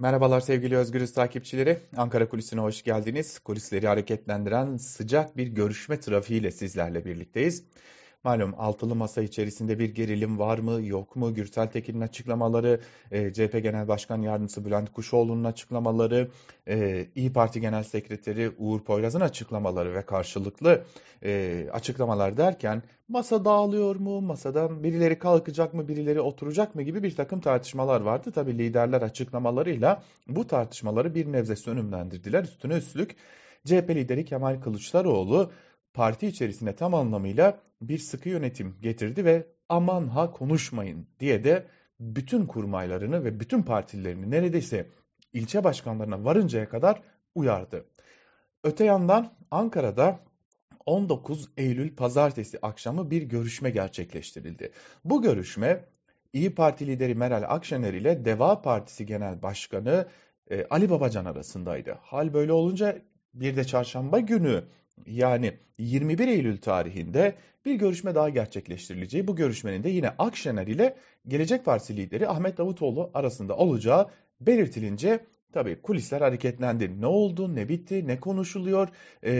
Merhabalar sevgili Özgürüz takipçileri. Ankara Kulisi'ne hoş geldiniz. Kulisleri hareketlendiren sıcak bir görüşme trafiğiyle sizlerle birlikteyiz. Malum altılı masa içerisinde bir gerilim var mı yok mu? Gürsel Tekin'in açıklamaları, e, CHP Genel Başkan Yardımcısı Bülent Kuşoğlu'nun açıklamaları, e, İyi Parti Genel Sekreteri Uğur Poyraz'ın açıklamaları ve karşılıklı e, açıklamalar derken masa dağılıyor mu, masadan birileri kalkacak mı, birileri oturacak mı gibi bir takım tartışmalar vardı. Tabi liderler açıklamalarıyla bu tartışmaları bir nebze sönümlendirdiler. Üstüne üstlük CHP lideri Kemal Kılıçdaroğlu parti içerisinde tam anlamıyla bir sıkı yönetim getirdi ve aman ha konuşmayın diye de bütün kurmaylarını ve bütün partilerini neredeyse ilçe başkanlarına varıncaya kadar uyardı. Öte yandan Ankara'da 19 Eylül pazartesi akşamı bir görüşme gerçekleştirildi. Bu görüşme İyi Parti lideri Meral Akşener ile Deva Partisi Genel Başkanı e, Ali Babacan arasındaydı. Hal böyle olunca bir de çarşamba günü yani 21 Eylül tarihinde bir görüşme daha gerçekleştirileceği, bu görüşmenin de yine Akşener ile Gelecek Partisi lideri Ahmet Davutoğlu arasında olacağı belirtilince tabii kulisler hareketlendi. Ne oldu, ne bitti, ne konuşuluyor, ee,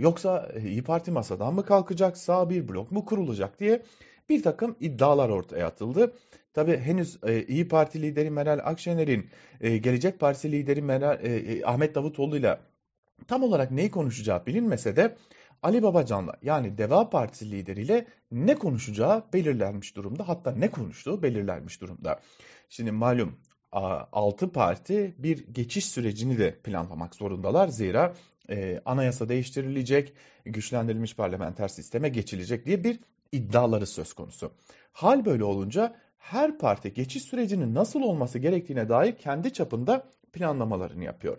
yoksa İyi Parti masadan mı kalkacak, sağ bir blok mu kurulacak diye bir takım iddialar ortaya atıldı. Tabii henüz e, İyi Parti lideri Meral Akşener'in e, Gelecek Partisi lideri Meral, e, Ahmet Davutoğlu ile tam olarak neyi konuşacağı bilinmese de Ali Babacan'la yani Deva Partisi lideriyle ne konuşacağı belirlenmiş durumda. Hatta ne konuştuğu belirlenmiş durumda. Şimdi malum 6 parti bir geçiş sürecini de planlamak zorundalar. Zira e, anayasa değiştirilecek, güçlendirilmiş parlamenter sisteme geçilecek diye bir iddiaları söz konusu. Hal böyle olunca her parti geçiş sürecinin nasıl olması gerektiğine dair kendi çapında planlamalarını yapıyor.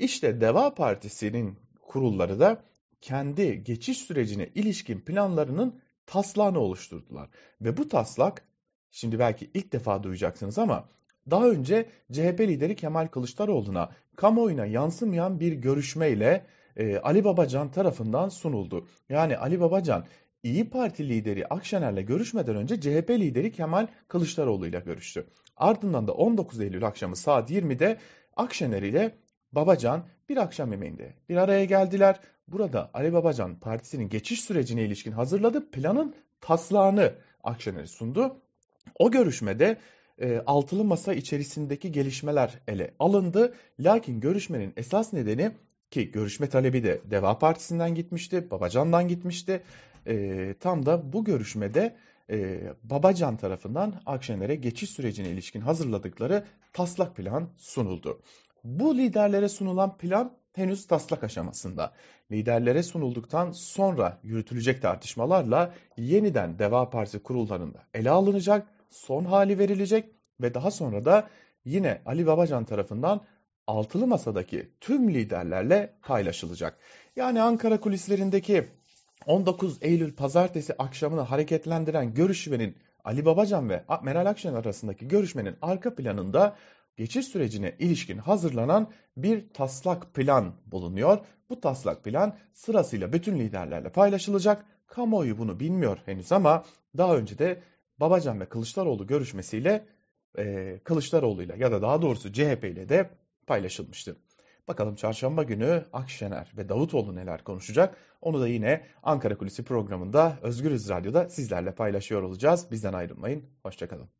İşte Deva Partisi'nin kurulları da kendi geçiş sürecine ilişkin planlarının taslağını oluşturdular. Ve bu taslak şimdi belki ilk defa duyacaksınız ama daha önce CHP lideri Kemal Kılıçdaroğlu'na kamuoyuna yansımayan bir görüşmeyle e, Ali Babacan tarafından sunuldu. Yani Ali Babacan İyi Parti lideri Akşener'le görüşmeden önce CHP lideri Kemal Kılıçdaroğlu ile görüştü. Ardından da 19 Eylül akşamı saat 20'de Akşener ile Babacan bir akşam yemeğinde bir araya geldiler. Burada Ali Babacan partisinin geçiş sürecine ilişkin hazırladığı planın taslağını Akşener'e sundu. O görüşmede e, altılı masa içerisindeki gelişmeler ele alındı. Lakin görüşmenin esas nedeni ki görüşme talebi de Deva Partisi'nden gitmişti, Babacan'dan gitmişti. E, tam da bu görüşmede e, Babacan tarafından Akşener'e geçiş sürecine ilişkin hazırladıkları taslak plan sunuldu. Bu liderlere sunulan plan henüz taslak aşamasında. Liderlere sunulduktan sonra yürütülecek tartışmalarla yeniden Deva Partisi kurullarında ele alınacak, son hali verilecek ve daha sonra da yine Ali Babacan tarafından altılı masadaki tüm liderlerle paylaşılacak. Yani Ankara kulislerindeki 19 Eylül pazartesi akşamını hareketlendiren görüşmenin Ali Babacan ve Meral Akşener arasındaki görüşmenin arka planında geçiş sürecine ilişkin hazırlanan bir taslak plan bulunuyor. Bu taslak plan sırasıyla bütün liderlerle paylaşılacak. Kamuoyu bunu bilmiyor henüz ama daha önce de Babacan ve Kılıçdaroğlu görüşmesiyle e, Kılıçdaroğlu ya da daha doğrusu CHP ile de paylaşılmıştı. Bakalım çarşamba günü Akşener ve Davutoğlu neler konuşacak? Onu da yine Ankara Kulisi programında Özgürüz Radyo'da sizlerle paylaşıyor olacağız. Bizden ayrılmayın. Hoşçakalın.